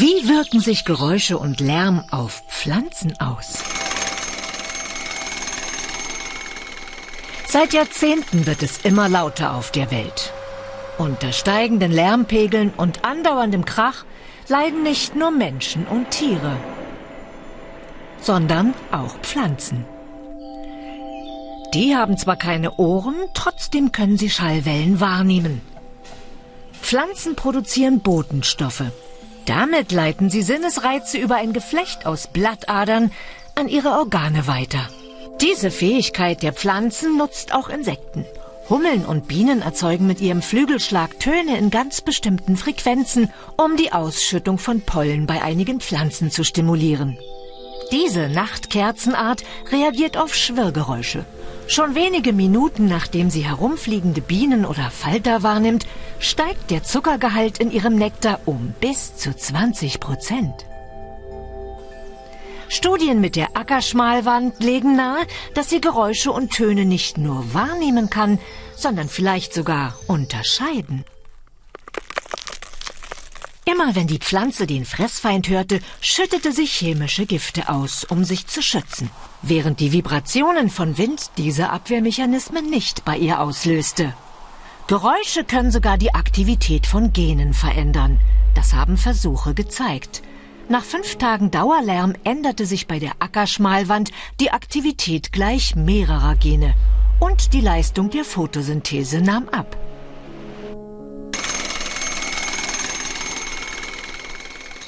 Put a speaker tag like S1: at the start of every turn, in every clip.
S1: Wie wirken sich Geräusche und Lärm auf Pflanzen aus? Seit Jahrzehnten wird es immer lauter auf der Welt. Unter steigenden Lärmpegeln und andauerndem Krach leiden nicht nur Menschen und Tiere, sondern auch Pflanzen. Die haben zwar keine Ohren, trotzdem können sie Schallwellen wahrnehmen. Pflanzen produzieren Botenstoffe. Damit leiten sie Sinnesreize über ein Geflecht aus Blattadern an ihre Organe weiter. Diese Fähigkeit der Pflanzen nutzt auch Insekten. Hummeln und Bienen erzeugen mit ihrem Flügelschlag Töne in ganz bestimmten Frequenzen, um die Ausschüttung von Pollen bei einigen Pflanzen zu stimulieren. Diese Nachtkerzenart reagiert auf Schwirrgeräusche. Schon wenige Minuten nachdem sie herumfliegende Bienen oder Falter wahrnimmt, steigt der Zuckergehalt in ihrem Nektar um bis zu 20 Prozent. Studien mit der Ackerschmalwand legen nahe, dass sie Geräusche und Töne nicht nur wahrnehmen kann, sondern vielleicht sogar unterscheiden. Immer wenn die Pflanze den Fressfeind hörte, schüttete sie chemische Gifte aus, um sich zu schützen, während die Vibrationen von Wind diese Abwehrmechanismen nicht bei ihr auslöste. Geräusche können sogar die Aktivität von Genen verändern. Das haben Versuche gezeigt. Nach fünf Tagen Dauerlärm änderte sich bei der Ackerschmalwand die Aktivität gleich mehrerer Gene und die Leistung der Photosynthese nahm ab.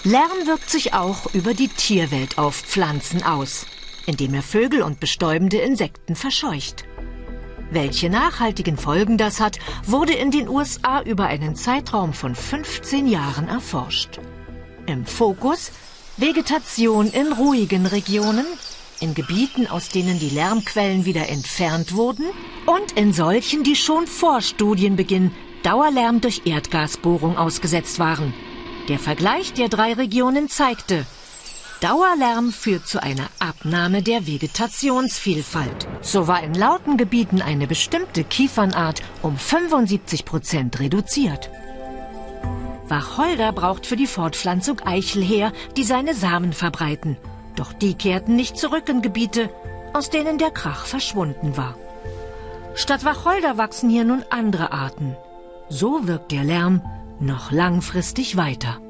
S1: Lärm wirkt sich auch über die Tierwelt auf Pflanzen aus, indem er Vögel und bestäubende Insekten verscheucht. Welche nachhaltigen Folgen das hat, wurde in den USA über einen Zeitraum von 15 Jahren erforscht. Im Fokus Vegetation in ruhigen Regionen, in Gebieten, aus denen die Lärmquellen wieder entfernt wurden und in solchen, die schon vor Studienbeginn Dauerlärm durch Erdgasbohrung ausgesetzt waren. Der Vergleich der drei Regionen zeigte, Dauerlärm führt zu einer Abnahme der Vegetationsvielfalt. So war in lauten Gebieten eine bestimmte Kiefernart um 75 Prozent reduziert. Wacholder braucht für die Fortpflanzung Eichel her, die seine Samen verbreiten. Doch die kehrten nicht zurück in Gebiete, aus denen der Krach verschwunden war. Statt Wacholder wachsen hier nun andere Arten. So wirkt der Lärm noch langfristig weiter.